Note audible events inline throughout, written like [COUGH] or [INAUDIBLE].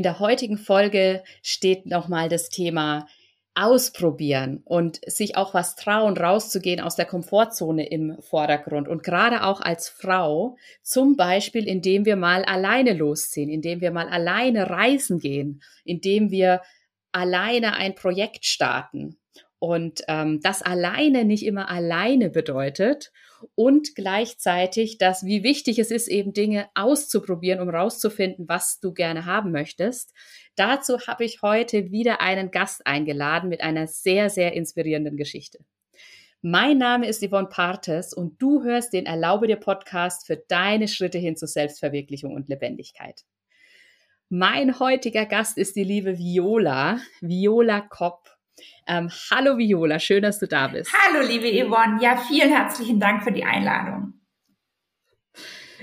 In der heutigen Folge steht nochmal das Thema ausprobieren und sich auch was trauen, rauszugehen aus der Komfortzone im Vordergrund. Und gerade auch als Frau, zum Beispiel, indem wir mal alleine losziehen, indem wir mal alleine reisen gehen, indem wir alleine ein Projekt starten. Und ähm, das alleine nicht immer alleine bedeutet und gleichzeitig, dass wie wichtig es ist, eben Dinge auszuprobieren, um rauszufinden, was du gerne haben möchtest. Dazu habe ich heute wieder einen Gast eingeladen mit einer sehr, sehr inspirierenden Geschichte. Mein Name ist Yvonne Partes und du hörst den Erlaube dir Podcast für deine Schritte hin zur Selbstverwirklichung und Lebendigkeit. Mein heutiger Gast ist die liebe Viola, Viola Kopp. Ähm, hallo Viola, schön, dass du da bist. Hallo liebe Yvonne, ja, vielen herzlichen Dank für die Einladung.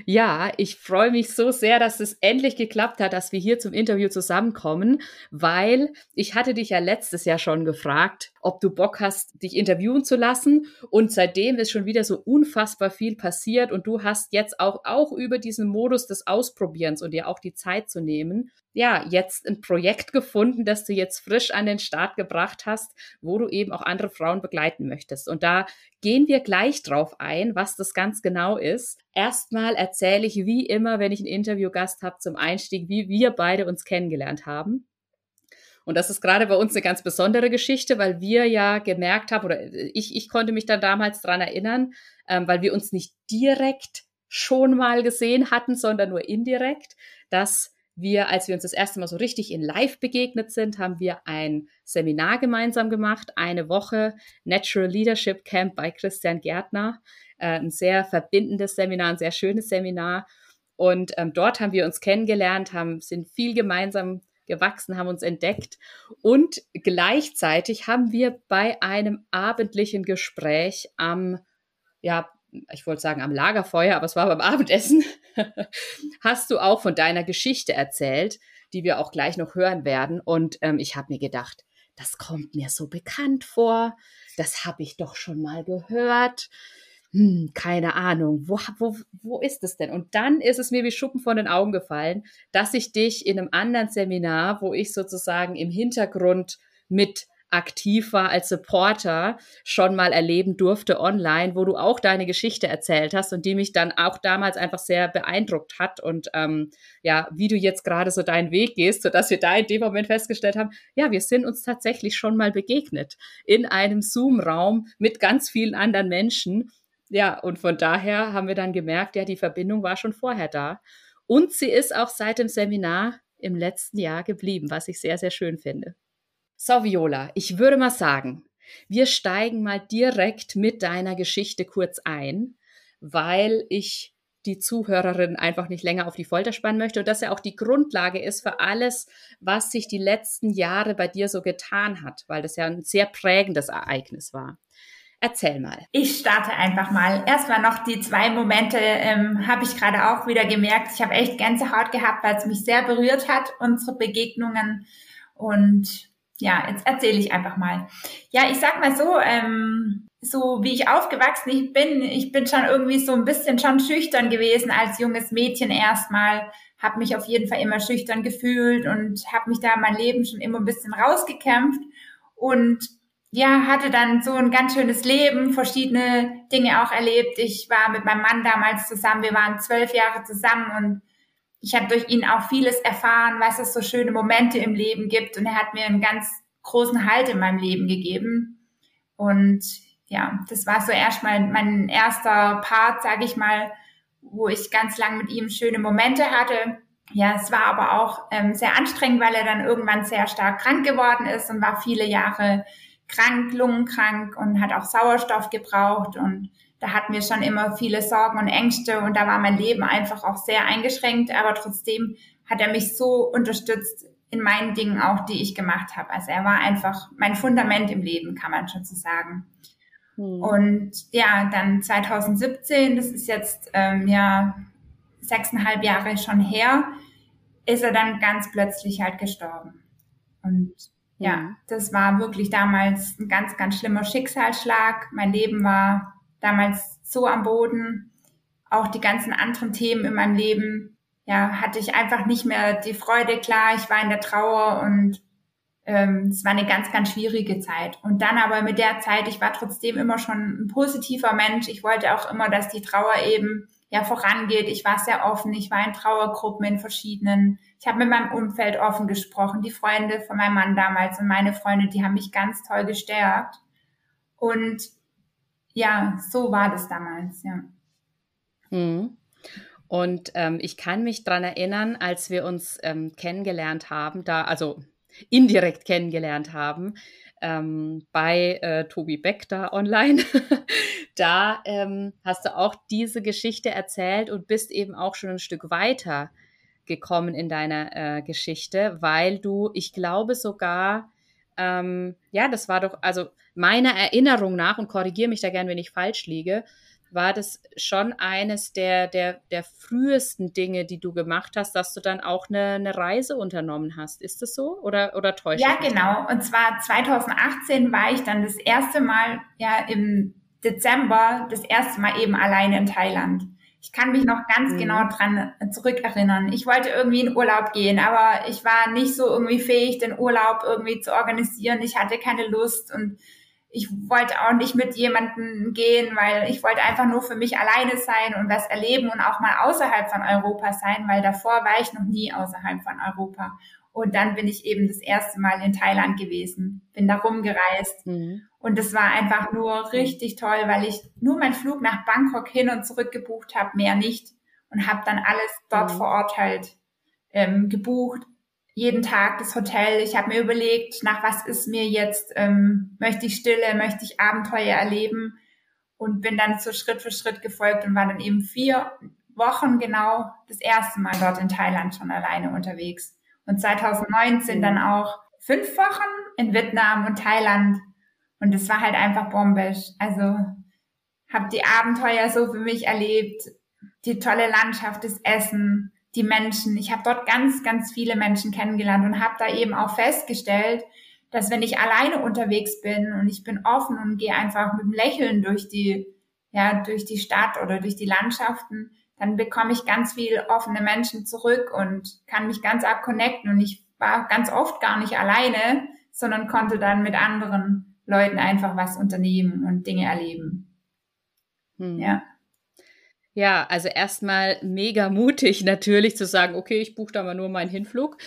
Ja, ich freue mich so sehr, dass es endlich geklappt hat, dass wir hier zum Interview zusammenkommen, weil ich hatte dich ja letztes Jahr schon gefragt, ob du Bock hast, dich interviewen zu lassen. Und seitdem ist schon wieder so unfassbar viel passiert und du hast jetzt auch, auch über diesen Modus des Ausprobierens und dir auch die Zeit zu nehmen, ja, jetzt ein Projekt gefunden, das du jetzt frisch an den Start gebracht hast, wo du eben auch andere Frauen begleiten möchtest. Und da gehen wir gleich drauf ein, was das ganz genau ist. Erstmal erzähle ich wie immer, wenn ich einen Interviewgast habe zum Einstieg, wie wir beide uns kennengelernt haben. Und das ist gerade bei uns eine ganz besondere Geschichte, weil wir ja gemerkt haben, oder ich, ich konnte mich dann damals dran erinnern, ähm, weil wir uns nicht direkt schon mal gesehen hatten, sondern nur indirekt, dass wir, als wir uns das erste Mal so richtig in Live begegnet sind, haben wir ein Seminar gemeinsam gemacht, eine Woche Natural Leadership Camp bei Christian Gärtner. Äh, ein sehr verbindendes Seminar, ein sehr schönes Seminar. Und ähm, dort haben wir uns kennengelernt, haben, sind viel gemeinsam gewachsen, haben uns entdeckt. Und gleichzeitig haben wir bei einem abendlichen Gespräch am ja, ich wollte sagen am Lagerfeuer, aber es war beim [LAUGHS] Abendessen, hast du auch von deiner Geschichte erzählt, die wir auch gleich noch hören werden. Und ähm, ich habe mir gedacht, das kommt mir so bekannt vor, das habe ich doch schon mal gehört. Hm, keine Ahnung, wo, wo, wo ist es denn? Und dann ist es mir wie Schuppen von den Augen gefallen, dass ich dich in einem anderen Seminar, wo ich sozusagen im Hintergrund mit aktiv war als Supporter, schon mal erleben durfte online, wo du auch deine Geschichte erzählt hast und die mich dann auch damals einfach sehr beeindruckt hat und ähm, ja, wie du jetzt gerade so deinen Weg gehst, sodass wir da in dem Moment festgestellt haben, ja, wir sind uns tatsächlich schon mal begegnet in einem Zoom-Raum mit ganz vielen anderen Menschen. Ja, und von daher haben wir dann gemerkt, ja, die Verbindung war schon vorher da. Und sie ist auch seit dem Seminar im letzten Jahr geblieben, was ich sehr, sehr schön finde. So, Viola, ich würde mal sagen, wir steigen mal direkt mit deiner Geschichte kurz ein, weil ich die Zuhörerin einfach nicht länger auf die Folter spannen möchte und dass er auch die Grundlage ist für alles, was sich die letzten Jahre bei dir so getan hat, weil das ja ein sehr prägendes Ereignis war. Erzähl mal. Ich starte einfach mal. Erstmal noch die zwei Momente, ähm, habe ich gerade auch wieder gemerkt. Ich habe echt Gänsehaut gehabt, weil es mich sehr berührt hat, unsere Begegnungen. Und ja, jetzt erzähle ich einfach mal. Ja, ich sag mal so, ähm, so wie ich aufgewachsen ich bin, ich bin schon irgendwie so ein bisschen schon schüchtern gewesen als junges Mädchen erstmal, habe mich auf jeden Fall immer schüchtern gefühlt und habe mich da mein Leben schon immer ein bisschen rausgekämpft und ja, hatte dann so ein ganz schönes Leben, verschiedene Dinge auch erlebt. Ich war mit meinem Mann damals zusammen, wir waren zwölf Jahre zusammen und ich habe durch ihn auch vieles erfahren, was es so schöne Momente im Leben gibt. Und er hat mir einen ganz großen Halt in meinem Leben gegeben. Und ja, das war so erstmal mein erster Part, sage ich mal, wo ich ganz lang mit ihm schöne Momente hatte. Ja, es war aber auch ähm, sehr anstrengend, weil er dann irgendwann sehr stark krank geworden ist und war viele Jahre krank, lungenkrank und hat auch Sauerstoff gebraucht und da hatten wir schon immer viele Sorgen und Ängste und da war mein Leben einfach auch sehr eingeschränkt, aber trotzdem hat er mich so unterstützt in meinen Dingen auch, die ich gemacht habe. Also er war einfach mein Fundament im Leben, kann man schon so sagen. Hm. Und ja, dann 2017, das ist jetzt ähm, ja sechseinhalb Jahre schon her, ist er dann ganz plötzlich halt gestorben. Und ja, hm. das war wirklich damals ein ganz, ganz schlimmer Schicksalsschlag. Mein Leben war damals so am Boden. Auch die ganzen anderen Themen in meinem Leben ja, hatte ich einfach nicht mehr die Freude klar. Ich war in der Trauer und ähm, es war eine ganz, ganz schwierige Zeit. Und dann aber mit der Zeit, ich war trotzdem immer schon ein positiver Mensch. Ich wollte auch immer, dass die Trauer eben ja vorangeht. Ich war sehr offen. Ich war in Trauergruppen in verschiedenen. Ich habe mit meinem Umfeld offen gesprochen. Die Freunde von meinem Mann damals und meine Freunde, die haben mich ganz toll gestärkt. Und ja, so war das damals, ja. Mhm. Und ähm, ich kann mich dran erinnern, als wir uns ähm, kennengelernt haben, da, also indirekt kennengelernt haben, ähm, bei äh, Tobi Beck da online. [LAUGHS] da ähm, hast du auch diese Geschichte erzählt und bist eben auch schon ein Stück weiter gekommen in deiner äh, Geschichte, weil du, ich glaube sogar, ähm, ja, das war doch, also meiner Erinnerung nach, und korrigiere mich da gern, wenn ich falsch liege, war das schon eines der, der, der frühesten Dinge, die du gemacht hast, dass du dann auch eine, eine Reise unternommen hast. Ist das so oder, oder täuscht Ja, genau. Und zwar 2018 war ich dann das erste Mal, ja, im Dezember, das erste Mal eben alleine in Thailand. Ich kann mich noch ganz mhm. genau dran zurückerinnern. Ich wollte irgendwie in Urlaub gehen, aber ich war nicht so irgendwie fähig, den Urlaub irgendwie zu organisieren. Ich hatte keine Lust und ich wollte auch nicht mit jemandem gehen, weil ich wollte einfach nur für mich alleine sein und was erleben und auch mal außerhalb von Europa sein, weil davor war ich noch nie außerhalb von Europa. Und dann bin ich eben das erste Mal in Thailand gewesen, bin da rumgereist. Mhm. Und das war einfach nur richtig toll, weil ich nur meinen Flug nach Bangkok hin und zurück gebucht habe, mehr nicht. Und habe dann alles dort mhm. vor Ort halt ähm, gebucht, jeden Tag das Hotel. Ich habe mir überlegt, nach was ist mir jetzt, ähm, möchte ich Stille, möchte ich Abenteuer erleben und bin dann so Schritt für Schritt gefolgt und war dann eben vier Wochen genau das erste Mal dort in Thailand schon alleine unterwegs. Und 2019 dann auch fünf Wochen in Vietnam und Thailand. Und es war halt einfach bombisch. Also habe die Abenteuer so für mich erlebt, die tolle Landschaft, das Essen, die Menschen. Ich habe dort ganz, ganz viele Menschen kennengelernt und habe da eben auch festgestellt, dass wenn ich alleine unterwegs bin und ich bin offen und gehe einfach mit einem Lächeln durch die, ja, durch die Stadt oder durch die Landschaften, dann bekomme ich ganz viel offene Menschen zurück und kann mich ganz arg connecten. Und ich war ganz oft gar nicht alleine, sondern konnte dann mit anderen Leuten einfach was unternehmen und Dinge erleben. Hm. Ja. Ja, also erstmal mega mutig natürlich zu sagen, okay, ich buche da mal nur meinen Hinflug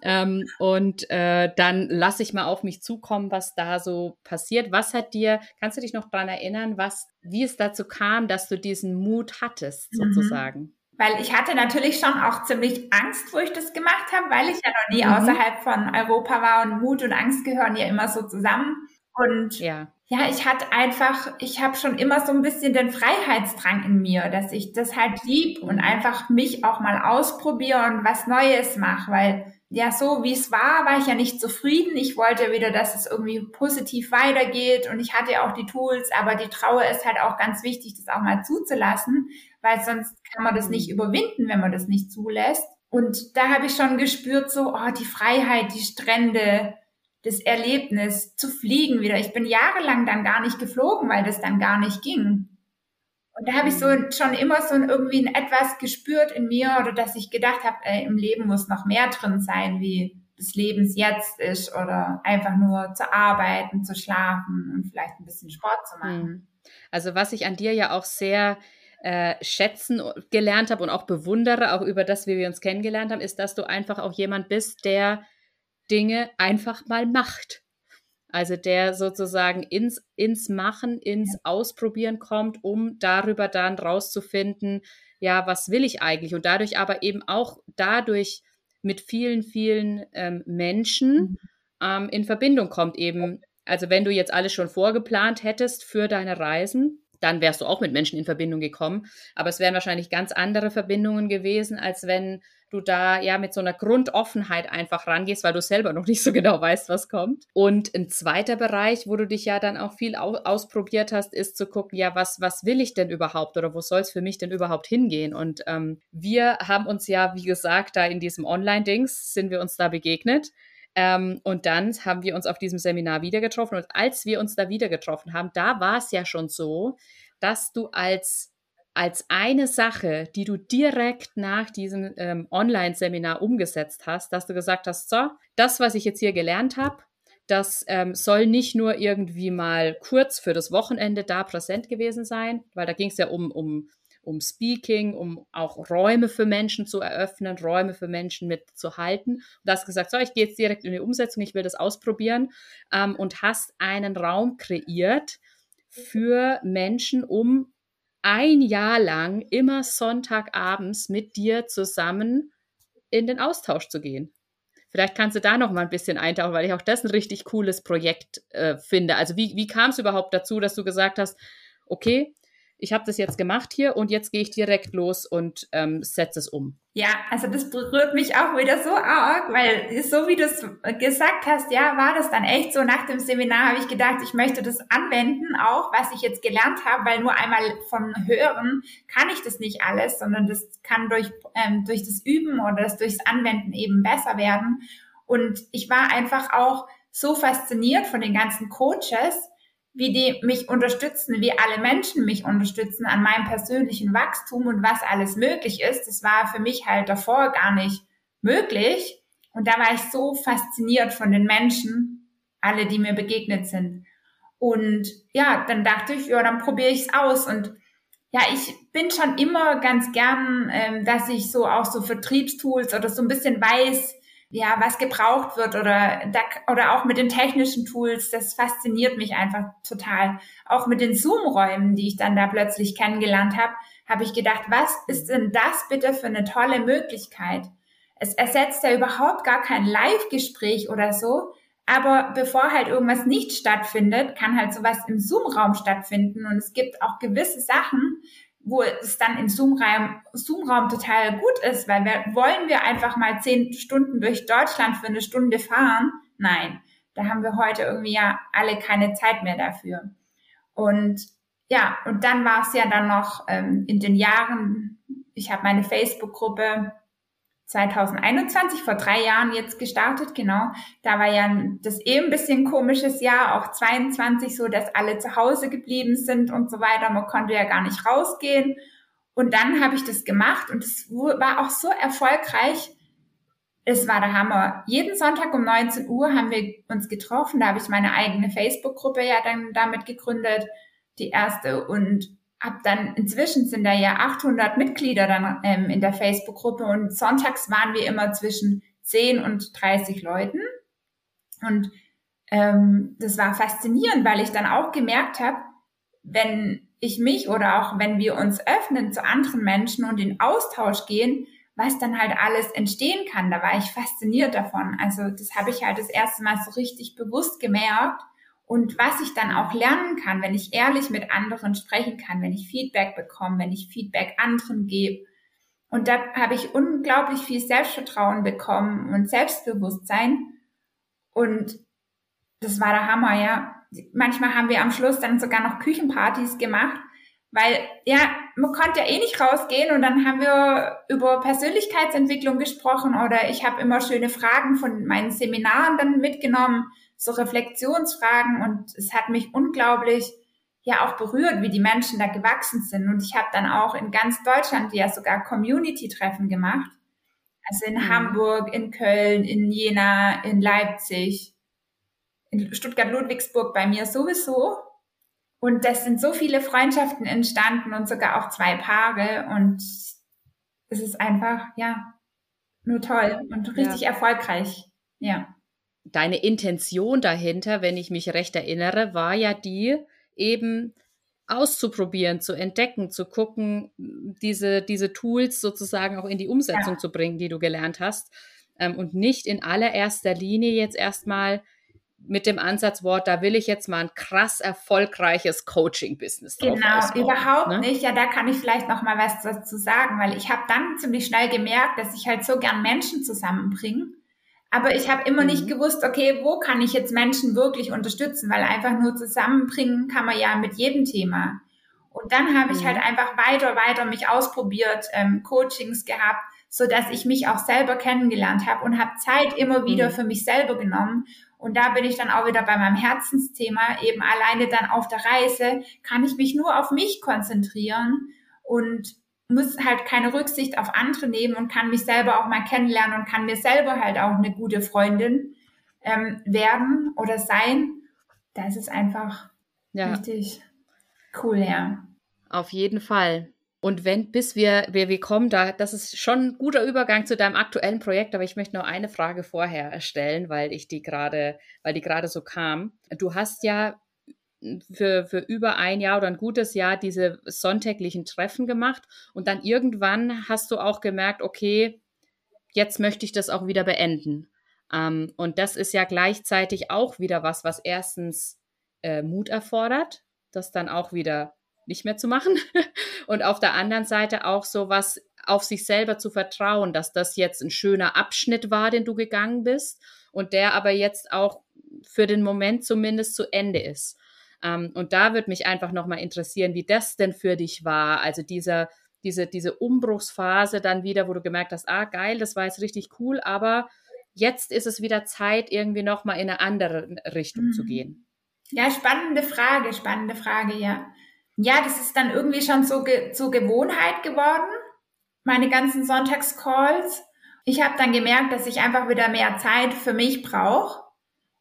ähm, und äh, dann lasse ich mal auf mich zukommen, was da so passiert. Was hat dir, kannst du dich noch dran erinnern, was, wie es dazu kam, dass du diesen Mut hattest, mhm. sozusagen? Mhm. Weil ich hatte natürlich schon auch ziemlich Angst, wo ich das gemacht habe, weil ich ja noch nie mhm. außerhalb von Europa war und Mut und Angst gehören ja immer so zusammen. Und ja, ja ich hatte einfach, ich habe schon immer so ein bisschen den Freiheitsdrang in mir, dass ich das halt lieb und einfach mich auch mal ausprobiere und was Neues mache, weil ja, so wie es war, war ich ja nicht zufrieden. Ich wollte wieder, dass es irgendwie positiv weitergeht und ich hatte auch die Tools, aber die Trauer ist halt auch ganz wichtig, das auch mal zuzulassen, weil sonst kann man das nicht überwinden, wenn man das nicht zulässt. Und da habe ich schon gespürt, so, oh, die Freiheit, die Strände, das Erlebnis zu fliegen wieder. Ich bin jahrelang dann gar nicht geflogen, weil das dann gar nicht ging. Und da habe ich so mhm. schon immer so irgendwie ein etwas gespürt in mir oder dass ich gedacht habe, im Leben muss noch mehr drin sein, wie des Lebens jetzt ist oder einfach nur zu arbeiten, zu schlafen und vielleicht ein bisschen Sport zu machen. Mhm. Also was ich an dir ja auch sehr äh, schätzen gelernt habe und auch bewundere, auch über das, wie wir uns kennengelernt haben, ist, dass du einfach auch jemand bist, der Dinge einfach mal macht. Also der sozusagen ins, ins Machen, ins Ausprobieren kommt, um darüber dann rauszufinden, ja, was will ich eigentlich? Und dadurch aber eben auch dadurch mit vielen, vielen ähm, Menschen mhm. ähm, in Verbindung kommt eben. Also wenn du jetzt alles schon vorgeplant hättest für deine Reisen, dann wärst du auch mit Menschen in Verbindung gekommen. Aber es wären wahrscheinlich ganz andere Verbindungen gewesen, als wenn du da ja mit so einer Grundoffenheit einfach rangehst, weil du selber noch nicht so genau weißt, was kommt. Und ein zweiter Bereich, wo du dich ja dann auch viel au ausprobiert hast, ist zu gucken, ja, was, was will ich denn überhaupt oder wo soll es für mich denn überhaupt hingehen? Und ähm, wir haben uns ja, wie gesagt, da in diesem Online-Dings sind wir uns da begegnet. Ähm, und dann haben wir uns auf diesem Seminar wieder getroffen. Und als wir uns da wieder getroffen haben, da war es ja schon so, dass du als als eine Sache, die du direkt nach diesem ähm, Online-Seminar umgesetzt hast, dass du gesagt hast, so, das, was ich jetzt hier gelernt habe, das ähm, soll nicht nur irgendwie mal kurz für das Wochenende da präsent gewesen sein, weil da ging es ja um, um, um Speaking, um auch Räume für Menschen zu eröffnen, Räume für Menschen mitzuhalten. Und du hast gesagt, so, ich gehe jetzt direkt in die Umsetzung, ich will das ausprobieren ähm, und hast einen Raum kreiert für Menschen, um ein Jahr lang immer Sonntagabends mit dir zusammen in den Austausch zu gehen. Vielleicht kannst du da noch mal ein bisschen eintauchen, weil ich auch das ein richtig cooles Projekt äh, finde. Also wie, wie kam es überhaupt dazu, dass du gesagt hast, okay, ich habe das jetzt gemacht hier und jetzt gehe ich direkt los und ähm, setze es um. Ja, also das berührt mich auch wieder so arg, weil so wie du es gesagt hast, ja, war das dann echt so. Nach dem Seminar habe ich gedacht, ich möchte das anwenden, auch was ich jetzt gelernt habe, weil nur einmal von Hören kann ich das nicht alles, sondern das kann durch, ähm, durch das Üben oder das durchs Anwenden eben besser werden. Und ich war einfach auch so fasziniert von den ganzen Coaches, wie die mich unterstützen, wie alle Menschen mich unterstützen an meinem persönlichen Wachstum und was alles möglich ist. Das war für mich halt davor gar nicht möglich. Und da war ich so fasziniert von den Menschen, alle, die mir begegnet sind. Und ja, dann dachte ich, ja, dann probiere ich es aus. Und ja, ich bin schon immer ganz gern, ähm, dass ich so auch so Vertriebstools oder so ein bisschen weiß, ja, was gebraucht wird oder, oder auch mit den technischen Tools, das fasziniert mich einfach total. Auch mit den Zoom-Räumen, die ich dann da plötzlich kennengelernt habe, habe ich gedacht, was ist denn das bitte für eine tolle Möglichkeit? Es ersetzt ja überhaupt gar kein Live-Gespräch oder so, aber bevor halt irgendwas nicht stattfindet, kann halt sowas im Zoom-Raum stattfinden und es gibt auch gewisse Sachen, wo es dann im Zoom-Raum Zoom total gut ist, weil wir, wollen wir einfach mal zehn Stunden durch Deutschland für eine Stunde fahren? Nein, da haben wir heute irgendwie ja alle keine Zeit mehr dafür. Und ja, und dann war es ja dann noch ähm, in den Jahren, ich habe meine Facebook-Gruppe 2021, vor drei Jahren jetzt gestartet, genau. Da war ja das eh ein bisschen komisches Jahr, auch 22 so, dass alle zu Hause geblieben sind und so weiter. Man konnte ja gar nicht rausgehen. Und dann habe ich das gemacht und es war auch so erfolgreich. Es war der Hammer. Jeden Sonntag um 19 Uhr haben wir uns getroffen. Da habe ich meine eigene Facebook-Gruppe ja dann damit gegründet, die erste. Und ab dann, inzwischen sind da ja 800 Mitglieder dann ähm, in der Facebook-Gruppe und sonntags waren wir immer zwischen 10 und 30 Leuten. Und ähm, das war faszinierend, weil ich dann auch gemerkt habe, wenn ich mich oder auch wenn wir uns öffnen zu anderen Menschen und in Austausch gehen, was dann halt alles entstehen kann. Da war ich fasziniert davon. Also das habe ich halt das erste Mal so richtig bewusst gemerkt und was ich dann auch lernen kann, wenn ich ehrlich mit anderen sprechen kann, wenn ich Feedback bekomme, wenn ich Feedback anderen gebe. Und da habe ich unglaublich viel Selbstvertrauen bekommen und Selbstbewusstsein. Und das war der Hammer, ja. Manchmal haben wir am Schluss dann sogar noch Küchenpartys gemacht, weil ja, man konnte ja eh nicht rausgehen und dann haben wir über Persönlichkeitsentwicklung gesprochen oder ich habe immer schöne Fragen von meinen Seminaren dann mitgenommen so Reflexionsfragen und es hat mich unglaublich ja auch berührt, wie die Menschen da gewachsen sind. Und ich habe dann auch in ganz Deutschland ja sogar Community-Treffen gemacht. Also in mhm. Hamburg, in Köln, in Jena, in Leipzig, in Stuttgart-Ludwigsburg bei mir sowieso. Und das sind so viele Freundschaften entstanden und sogar auch zwei Paare. Und es ist einfach, ja, nur toll und richtig ja. erfolgreich. Ja deine Intention dahinter, wenn ich mich recht erinnere, war ja die, eben auszuprobieren, zu entdecken, zu gucken, diese, diese Tools sozusagen auch in die Umsetzung ja. zu bringen, die du gelernt hast. Ähm, und nicht in allererster Linie jetzt erstmal mit dem Ansatzwort, da will ich jetzt mal ein krass erfolgreiches Coaching-Business drauf Genau, überhaupt ne? nicht. Ja, da kann ich vielleicht noch mal was dazu sagen, weil ich habe dann ziemlich schnell gemerkt, dass ich halt so gern Menschen zusammenbringe aber ich habe immer mhm. nicht gewusst, okay, wo kann ich jetzt Menschen wirklich unterstützen, weil einfach nur zusammenbringen kann man ja mit jedem Thema. Und dann habe ich mhm. halt einfach weiter, weiter mich ausprobiert, ähm, Coachings gehabt, so dass ich mich auch selber kennengelernt habe und habe Zeit immer wieder mhm. für mich selber genommen. Und da bin ich dann auch wieder bei meinem Herzensthema, eben alleine dann auf der Reise, kann ich mich nur auf mich konzentrieren und muss halt keine Rücksicht auf andere nehmen und kann mich selber auch mal kennenlernen und kann mir selber halt auch eine gute Freundin ähm, werden oder sein. Da ist einfach ja. richtig cool, ja. Auf jeden Fall. Und wenn, bis wir, wir, wir kommen da, das ist schon ein guter Übergang zu deinem aktuellen Projekt, aber ich möchte noch eine Frage vorher stellen, weil ich die gerade, weil die gerade so kam. Du hast ja für, für über ein Jahr oder ein gutes Jahr diese sonntäglichen Treffen gemacht und dann irgendwann hast du auch gemerkt, okay, jetzt möchte ich das auch wieder beenden. Ähm, und das ist ja gleichzeitig auch wieder was, was erstens äh, Mut erfordert, das dann auch wieder nicht mehr zu machen. [LAUGHS] Und auf der anderen Seite auch so was auf sich selber zu vertrauen, dass das jetzt ein schöner Abschnitt war, den du gegangen bist und der aber jetzt auch für den Moment zumindest zu Ende ist. Ähm, und da würde mich einfach nochmal interessieren, wie das denn für dich war. Also dieser, diese, diese Umbruchsphase dann wieder, wo du gemerkt hast, ah, geil, das war jetzt richtig cool, aber jetzt ist es wieder Zeit, irgendwie nochmal in eine andere Richtung mhm. zu gehen. Ja, spannende Frage, spannende Frage, ja ja, das ist dann irgendwie schon so ge zur Gewohnheit geworden, meine ganzen Sonntagscalls. Ich habe dann gemerkt, dass ich einfach wieder mehr Zeit für mich brauche,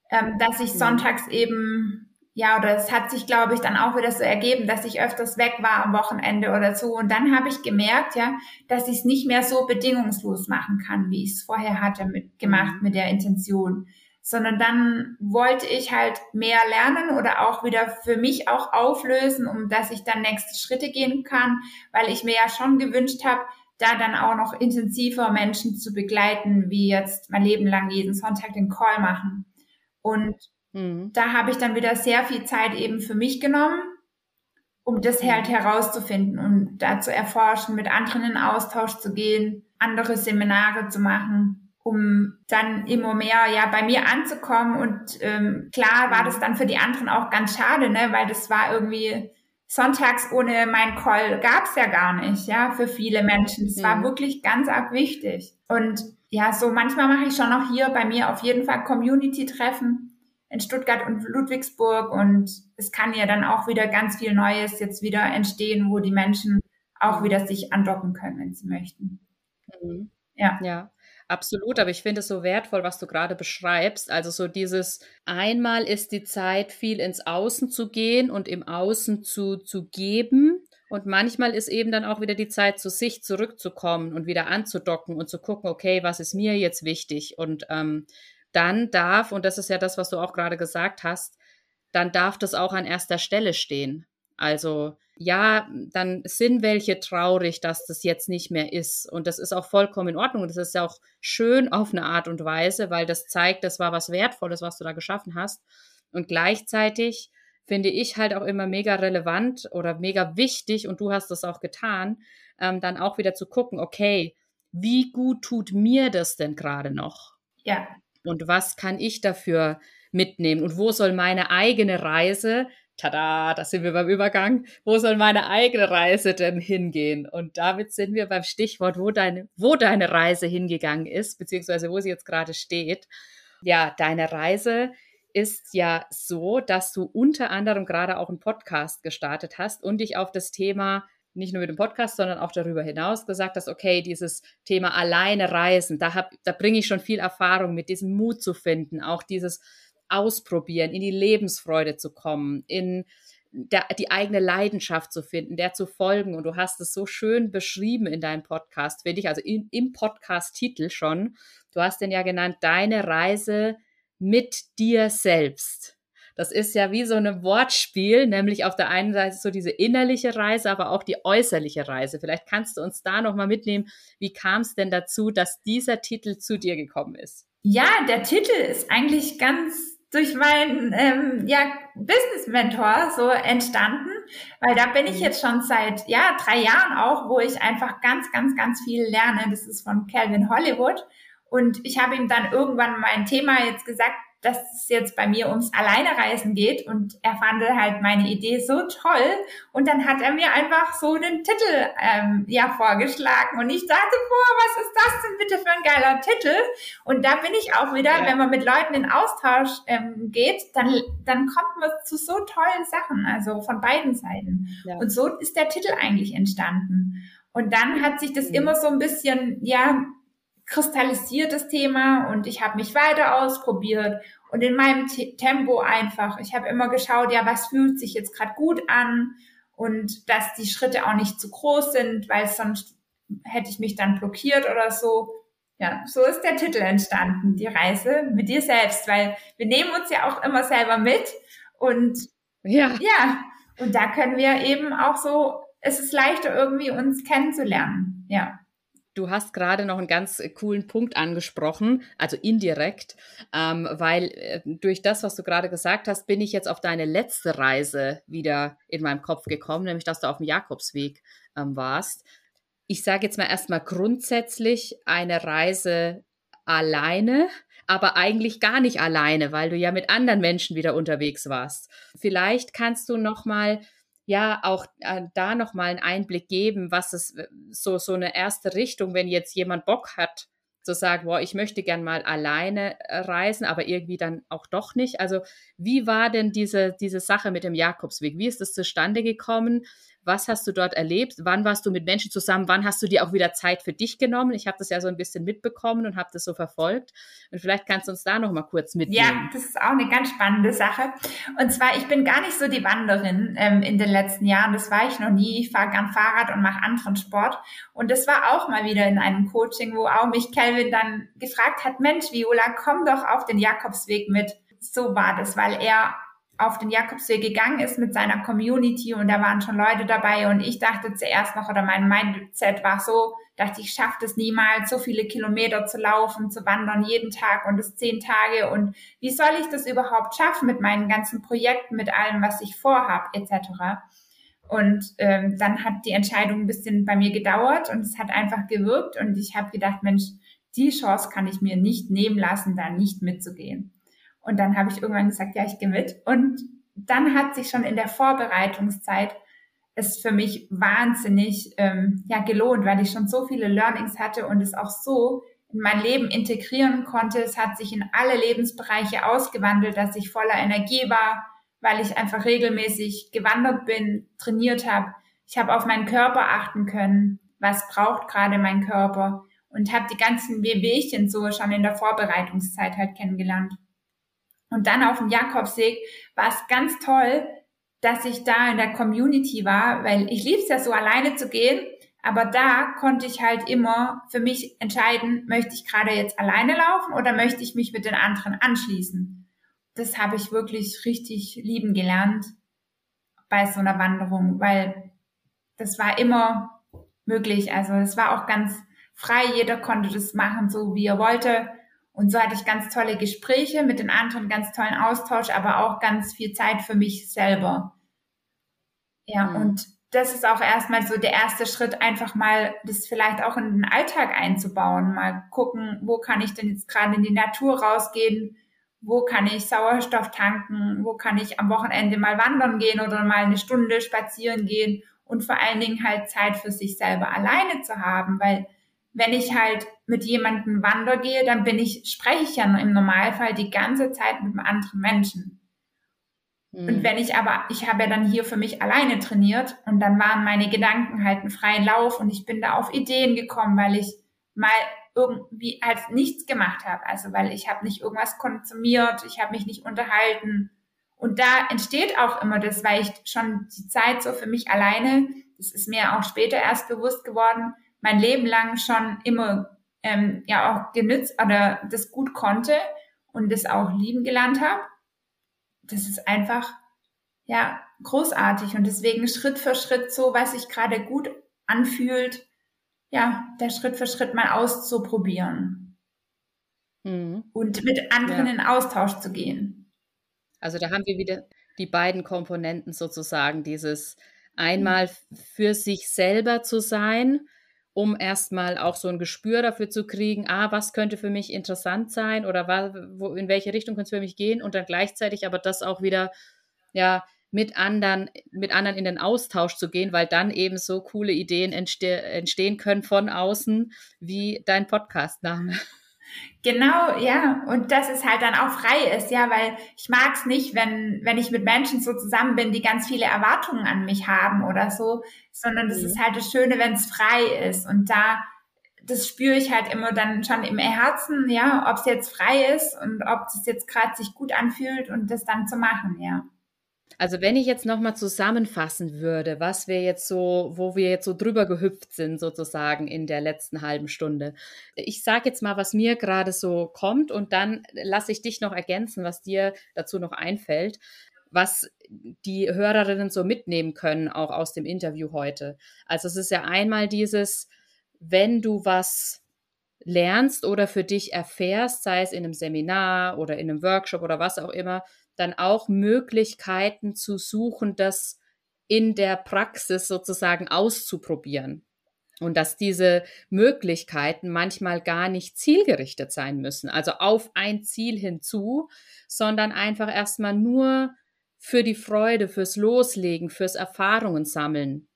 ähm, dass ich mhm. sonntags eben, ja, oder es hat sich, glaube ich, dann auch wieder so ergeben, dass ich öfters weg war am Wochenende oder so. Und dann habe ich gemerkt, ja, dass ich es nicht mehr so bedingungslos machen kann, wie ich es vorher hatte, mit, gemacht mhm. mit der Intention sondern dann wollte ich halt mehr lernen oder auch wieder für mich auch auflösen, um dass ich dann nächste Schritte gehen kann, weil ich mir ja schon gewünscht habe, da dann auch noch intensiver Menschen zu begleiten, wie jetzt mein Leben lang jeden Sonntag den Call machen. Und mhm. da habe ich dann wieder sehr viel Zeit eben für mich genommen, um das halt herauszufinden und da zu erforschen, mit anderen in Austausch zu gehen, andere Seminare zu machen um dann immer mehr ja bei mir anzukommen. Und ähm, klar war das dann für die anderen auch ganz schade, ne, weil das war irgendwie sonntags ohne mein Call gab's ja gar nicht, ja, für viele Menschen. Das war mhm. wirklich ganz arg wichtig. Und ja, so manchmal mache ich schon auch hier bei mir auf jeden Fall Community-Treffen in Stuttgart und Ludwigsburg und es kann ja dann auch wieder ganz viel Neues jetzt wieder entstehen, wo die Menschen auch wieder sich andocken können, wenn sie möchten. Mhm. Ja. Ja. Absolut, aber ich finde es so wertvoll, was du gerade beschreibst. Also so dieses einmal ist die Zeit, viel ins Außen zu gehen und im Außen zu, zu geben. Und manchmal ist eben dann auch wieder die Zeit, zu sich zurückzukommen und wieder anzudocken und zu gucken, okay, was ist mir jetzt wichtig? Und ähm, dann darf, und das ist ja das, was du auch gerade gesagt hast, dann darf das auch an erster Stelle stehen. Also ja, dann sind welche traurig, dass das jetzt nicht mehr ist. Und das ist auch vollkommen in Ordnung. Und das ist ja auch schön auf eine Art und Weise, weil das zeigt, das war was Wertvolles, was du da geschaffen hast. Und gleichzeitig finde ich halt auch immer mega relevant oder mega wichtig, und du hast das auch getan, ähm, dann auch wieder zu gucken, okay, wie gut tut mir das denn gerade noch? Ja. Und was kann ich dafür mitnehmen? Und wo soll meine eigene Reise tada, da sind wir beim Übergang. Wo soll meine eigene Reise denn hingehen? Und damit sind wir beim Stichwort, wo deine, wo deine Reise hingegangen ist, beziehungsweise wo sie jetzt gerade steht. Ja, deine Reise ist ja so, dass du unter anderem gerade auch einen Podcast gestartet hast und dich auf das Thema nicht nur mit dem Podcast, sondern auch darüber hinaus gesagt hast, okay, dieses Thema alleine reisen, da, da bringe ich schon viel Erfahrung mit, diesem Mut zu finden, auch dieses ausprobieren, in die Lebensfreude zu kommen, in der, die eigene Leidenschaft zu finden, der zu folgen. Und du hast es so schön beschrieben in deinem Podcast, finde ich, also in, im Podcast-Titel schon. Du hast den ja genannt, deine Reise mit dir selbst. Das ist ja wie so ein Wortspiel, nämlich auf der einen Seite so diese innerliche Reise, aber auch die äußerliche Reise. Vielleicht kannst du uns da nochmal mitnehmen. Wie kam es denn dazu, dass dieser Titel zu dir gekommen ist? Ja, der Titel ist eigentlich ganz durch meinen ähm, ja, Business-Mentor so entstanden, weil da bin ich mhm. jetzt schon seit ja drei Jahren auch, wo ich einfach ganz, ganz, ganz viel lerne. Das ist von Calvin Hollywood. Und ich habe ihm dann irgendwann mein Thema jetzt gesagt, dass es jetzt bei mir ums Alleinereisen geht und er fand halt meine Idee so toll und dann hat er mir einfach so den Titel ähm, ja vorgeschlagen und ich dachte, boah, was ist das denn bitte für ein geiler Titel? Und da bin ich auch wieder, ja. wenn man mit Leuten in Austausch ähm, geht, dann, dann kommt man zu so tollen Sachen, also von beiden Seiten. Ja. Und so ist der Titel eigentlich entstanden. Und dann hat sich das mhm. immer so ein bisschen, ja, kristallisiert das Thema und ich habe mich weiter ausprobiert und in meinem T Tempo einfach. Ich habe immer geschaut, ja, was fühlt sich jetzt gerade gut an und dass die Schritte auch nicht zu groß sind, weil sonst hätte ich mich dann blockiert oder so. Ja, so ist der Titel entstanden, die Reise mit dir selbst, weil wir nehmen uns ja auch immer selber mit und ja, ja, und da können wir eben auch so, es ist leichter irgendwie uns kennenzulernen, ja. Du hast gerade noch einen ganz coolen Punkt angesprochen, also indirekt, ähm, weil äh, durch das, was du gerade gesagt hast, bin ich jetzt auf deine letzte Reise wieder in meinem Kopf gekommen, nämlich dass du auf dem Jakobsweg ähm, warst. Ich sage jetzt mal erstmal grundsätzlich eine Reise alleine, aber eigentlich gar nicht alleine, weil du ja mit anderen Menschen wieder unterwegs warst. Vielleicht kannst du noch mal ja auch äh, da noch mal einen Einblick geben, was es äh, so so eine erste Richtung, wenn jetzt jemand Bock hat zu sagen, boah, ich möchte gern mal alleine äh, reisen, aber irgendwie dann auch doch nicht. Also wie war denn diese diese Sache mit dem Jakobsweg? Wie ist das zustande gekommen? Was hast du dort erlebt? Wann warst du mit Menschen zusammen? Wann hast du dir auch wieder Zeit für dich genommen? Ich habe das ja so ein bisschen mitbekommen und habe das so verfolgt. Und vielleicht kannst du uns da noch mal kurz mitnehmen. Ja, das ist auch eine ganz spannende Sache. Und zwar, ich bin gar nicht so die Wanderin ähm, in den letzten Jahren. Das war ich noch nie. Ich fahre gern Fahrrad und mache anderen Sport. Und das war auch mal wieder in einem Coaching, wo auch mich Kelvin dann gefragt hat, Mensch, Viola, komm doch auf den Jakobsweg mit. So war das, weil er auf den Jakobsweg gegangen ist mit seiner Community und da waren schon Leute dabei und ich dachte zuerst noch oder mein Mindset war so, dachte ich schaffe es niemals, so viele Kilometer zu laufen, zu wandern jeden Tag und es zehn Tage und wie soll ich das überhaupt schaffen mit meinen ganzen Projekten, mit allem, was ich vorhab etc. Und ähm, dann hat die Entscheidung ein bisschen bei mir gedauert und es hat einfach gewirkt und ich habe gedacht, Mensch, die Chance kann ich mir nicht nehmen lassen, da nicht mitzugehen. Und dann habe ich irgendwann gesagt, ja, ich gehe mit. Und dann hat sich schon in der Vorbereitungszeit es für mich wahnsinnig ähm, ja, gelohnt, weil ich schon so viele Learnings hatte und es auch so in mein Leben integrieren konnte. Es hat sich in alle Lebensbereiche ausgewandelt, dass ich voller Energie war, weil ich einfach regelmäßig gewandert bin, trainiert habe. Ich habe auf meinen Körper achten können, was braucht gerade mein Körper und habe die ganzen Wehwehchen so schon in der Vorbereitungszeit halt kennengelernt. Und dann auf dem Jakobsweg war es ganz toll, dass ich da in der Community war, weil ich lieb's ja so alleine zu gehen, aber da konnte ich halt immer für mich entscheiden, möchte ich gerade jetzt alleine laufen oder möchte ich mich mit den anderen anschließen. Das habe ich wirklich richtig lieben gelernt bei so einer Wanderung, weil das war immer möglich. Also es war auch ganz frei, jeder konnte das machen, so wie er wollte. Und so hatte ich ganz tolle Gespräche mit den anderen, ganz tollen Austausch, aber auch ganz viel Zeit für mich selber. Ja, mhm. und das ist auch erstmal so der erste Schritt, einfach mal das vielleicht auch in den Alltag einzubauen. Mal gucken, wo kann ich denn jetzt gerade in die Natur rausgehen? Wo kann ich Sauerstoff tanken? Wo kann ich am Wochenende mal wandern gehen oder mal eine Stunde spazieren gehen? Und vor allen Dingen halt Zeit für sich selber alleine zu haben, weil wenn ich halt mit jemandem wandern gehe, dann bin ich, spreche ich ja im Normalfall die ganze Zeit mit einem anderen Menschen. Mhm. Und wenn ich aber, ich habe ja dann hier für mich alleine trainiert und dann waren meine Gedanken halt einen freien Lauf und ich bin da auf Ideen gekommen, weil ich mal irgendwie halt nichts gemacht habe. Also weil ich habe nicht irgendwas konsumiert, ich habe mich nicht unterhalten. Und da entsteht auch immer das, weil ich schon die Zeit so für mich alleine, das ist mir auch später erst bewusst geworden, mein Leben lang schon immer ähm, ja auch genützt oder das gut konnte und das auch lieben gelernt habe. Das ist einfach ja großartig und deswegen Schritt für Schritt so, was sich gerade gut anfühlt, ja, der Schritt für Schritt mal auszuprobieren mhm. und mit anderen ja. in Austausch zu gehen. Also da haben wir wieder die beiden Komponenten sozusagen, dieses einmal für sich selber zu sein, um erstmal auch so ein Gespür dafür zu kriegen, ah, was könnte für mich interessant sein oder wo, in welche Richtung könnte es für mich gehen und dann gleichzeitig aber das auch wieder, ja, mit anderen, mit anderen in den Austausch zu gehen, weil dann eben so coole Ideen entste entstehen können von außen, wie dein Podcast-Name. Genau, ja. Und dass es halt dann auch frei ist, ja, weil ich mag es nicht, wenn, wenn ich mit Menschen so zusammen bin, die ganz viele Erwartungen an mich haben oder so, sondern das mhm. ist halt das Schöne, wenn es frei ist. Und da, das spüre ich halt immer dann schon im Herzen, ja, ob es jetzt frei ist und ob es jetzt gerade sich gut anfühlt und das dann zu machen, ja. Also wenn ich jetzt nochmal zusammenfassen würde, was wir jetzt so, wo wir jetzt so drüber gehüpft sind sozusagen in der letzten halben Stunde. Ich sage jetzt mal, was mir gerade so kommt und dann lasse ich dich noch ergänzen, was dir dazu noch einfällt, was die Hörerinnen so mitnehmen können, auch aus dem Interview heute. Also es ist ja einmal dieses, wenn du was lernst oder für dich erfährst, sei es in einem Seminar oder in einem Workshop oder was auch immer, dann auch Möglichkeiten zu suchen, das in der Praxis sozusagen auszuprobieren. Und dass diese Möglichkeiten manchmal gar nicht zielgerichtet sein müssen, also auf ein Ziel hinzu, sondern einfach erstmal nur für die Freude, fürs Loslegen, fürs Erfahrungen sammeln,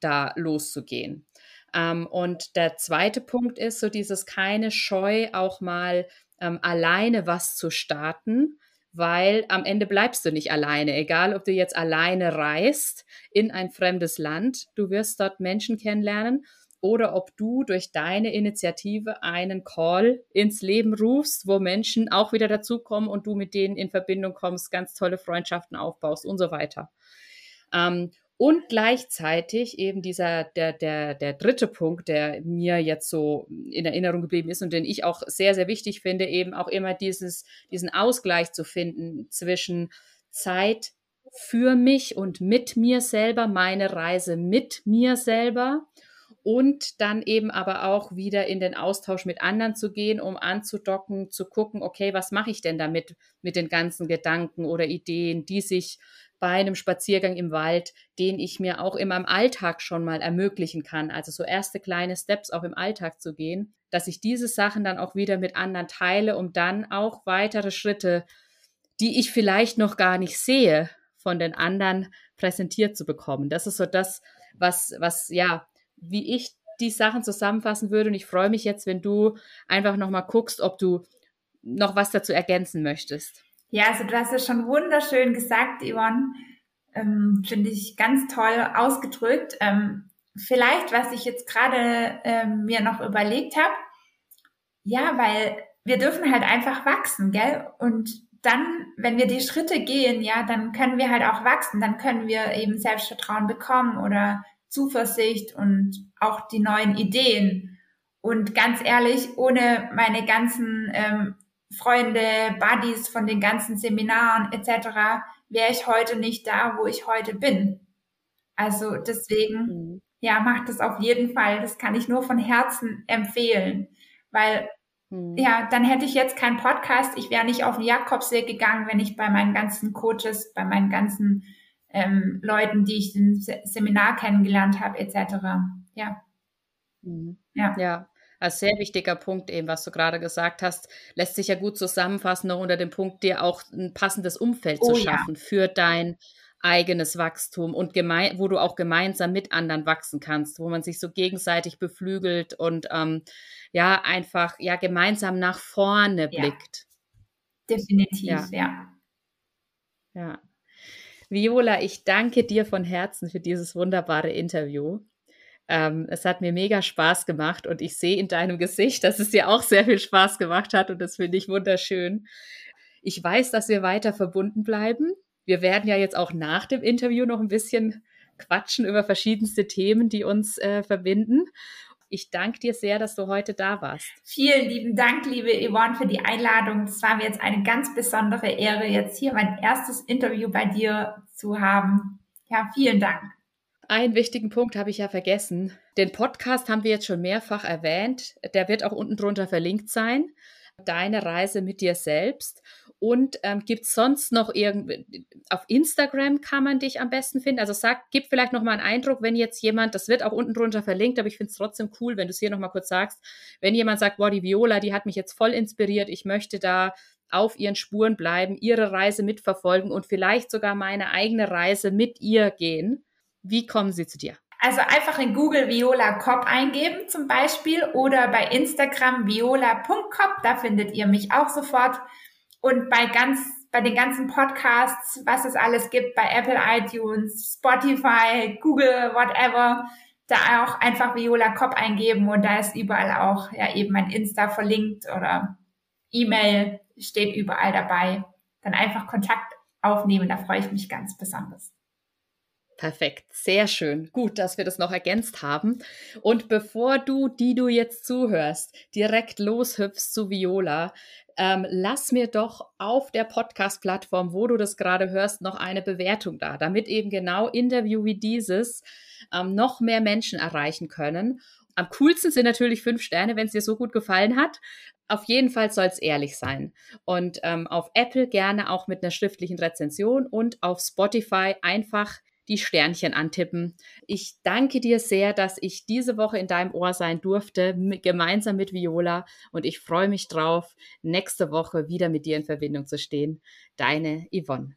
da loszugehen. Ähm, und der zweite Punkt ist so dieses keine Scheu, auch mal ähm, alleine was zu starten, weil am Ende bleibst du nicht alleine, egal ob du jetzt alleine reist in ein fremdes Land, du wirst dort Menschen kennenlernen oder ob du durch deine Initiative einen Call ins Leben rufst, wo Menschen auch wieder dazukommen und du mit denen in Verbindung kommst, ganz tolle Freundschaften aufbaust und so weiter. Ähm, und gleichzeitig eben dieser, der, der, der dritte Punkt, der mir jetzt so in Erinnerung geblieben ist und den ich auch sehr, sehr wichtig finde, eben auch immer dieses, diesen Ausgleich zu finden zwischen Zeit für mich und mit mir selber, meine Reise mit mir selber und dann eben aber auch wieder in den Austausch mit anderen zu gehen, um anzudocken, zu gucken, okay, was mache ich denn damit mit den ganzen Gedanken oder Ideen, die sich bei einem Spaziergang im Wald, den ich mir auch in meinem Alltag schon mal ermöglichen kann. Also so erste kleine Steps auch im Alltag zu gehen, dass ich diese Sachen dann auch wieder mit anderen teile, um dann auch weitere Schritte, die ich vielleicht noch gar nicht sehe, von den anderen präsentiert zu bekommen. Das ist so das, was, was, ja, wie ich die Sachen zusammenfassen würde. Und ich freue mich jetzt, wenn du einfach nochmal guckst, ob du noch was dazu ergänzen möchtest. Ja, also du hast es schon wunderschön gesagt, Yvonne. Ähm, Finde ich ganz toll ausgedrückt. Ähm, vielleicht, was ich jetzt gerade ähm, mir noch überlegt habe, ja, weil wir dürfen halt einfach wachsen, gell? Und dann, wenn wir die Schritte gehen, ja, dann können wir halt auch wachsen, dann können wir eben Selbstvertrauen bekommen oder Zuversicht und auch die neuen Ideen. Und ganz ehrlich, ohne meine ganzen ähm, Freunde, Buddies von den ganzen Seminaren etc., wäre ich heute nicht da, wo ich heute bin. Also deswegen, mhm. ja, macht das auf jeden Fall. Das kann ich nur von Herzen empfehlen, weil mhm. ja, dann hätte ich jetzt keinen Podcast. Ich wäre nicht auf den Jakobsweg gegangen, wenn ich bei meinen ganzen Coaches, bei meinen ganzen ähm, Leuten, die ich im Seminar kennengelernt habe, etc. Ja. Mhm. Ja. ja. Als sehr wichtiger Punkt eben, was du gerade gesagt hast, lässt sich ja gut zusammenfassen noch unter dem Punkt, dir auch ein passendes Umfeld oh, zu schaffen ja. für dein eigenes Wachstum und gemein, wo du auch gemeinsam mit anderen wachsen kannst, wo man sich so gegenseitig beflügelt und ähm, ja einfach ja gemeinsam nach vorne ja. blickt. Definitiv, ja. ja. Ja. Viola, ich danke dir von Herzen für dieses wunderbare Interview. Ähm, es hat mir mega Spaß gemacht und ich sehe in deinem Gesicht, dass es dir auch sehr viel Spaß gemacht hat und das finde ich wunderschön. Ich weiß, dass wir weiter verbunden bleiben. Wir werden ja jetzt auch nach dem Interview noch ein bisschen quatschen über verschiedenste Themen, die uns äh, verbinden. Ich danke dir sehr, dass du heute da warst. Vielen lieben Dank, liebe Yvonne, für die Einladung. Es war mir jetzt eine ganz besondere Ehre, jetzt hier mein erstes Interview bei dir zu haben. Ja, vielen Dank. Einen wichtigen Punkt habe ich ja vergessen. Den Podcast haben wir jetzt schon mehrfach erwähnt. Der wird auch unten drunter verlinkt sein. Deine Reise mit dir selbst. Und ähm, gibt es sonst noch irgendwie, auf Instagram kann man dich am besten finden? Also sag, gib vielleicht noch mal einen Eindruck, wenn jetzt jemand, das wird auch unten drunter verlinkt, aber ich finde es trotzdem cool, wenn du es hier noch mal kurz sagst, wenn jemand sagt, boah, die Viola, die hat mich jetzt voll inspiriert, ich möchte da auf ihren Spuren bleiben, ihre Reise mitverfolgen und vielleicht sogar meine eigene Reise mit ihr gehen. Wie kommen sie zu dir? Also einfach in Google Viola Kopp eingeben zum Beispiel oder bei Instagram viola.kopp, da findet ihr mich auch sofort. Und bei ganz, bei den ganzen Podcasts, was es alles gibt, bei Apple iTunes, Spotify, Google, whatever, da auch einfach Viola Kopp eingeben und da ist überall auch ja eben mein Insta verlinkt oder E-Mail steht überall dabei. Dann einfach Kontakt aufnehmen, da freue ich mich ganz besonders. Perfekt, sehr schön. Gut, dass wir das noch ergänzt haben. Und bevor du, die du jetzt zuhörst, direkt loshüpfst zu Viola, ähm, lass mir doch auf der Podcast-Plattform, wo du das gerade hörst, noch eine Bewertung da, damit eben genau Interview wie dieses ähm, noch mehr Menschen erreichen können. Am coolsten sind natürlich fünf Sterne, wenn es dir so gut gefallen hat. Auf jeden Fall soll es ehrlich sein. Und ähm, auf Apple gerne auch mit einer schriftlichen Rezension und auf Spotify einfach die Sternchen antippen. Ich danke dir sehr, dass ich diese Woche in deinem Ohr sein durfte, mit, gemeinsam mit Viola. Und ich freue mich drauf, nächste Woche wieder mit dir in Verbindung zu stehen. Deine Yvonne.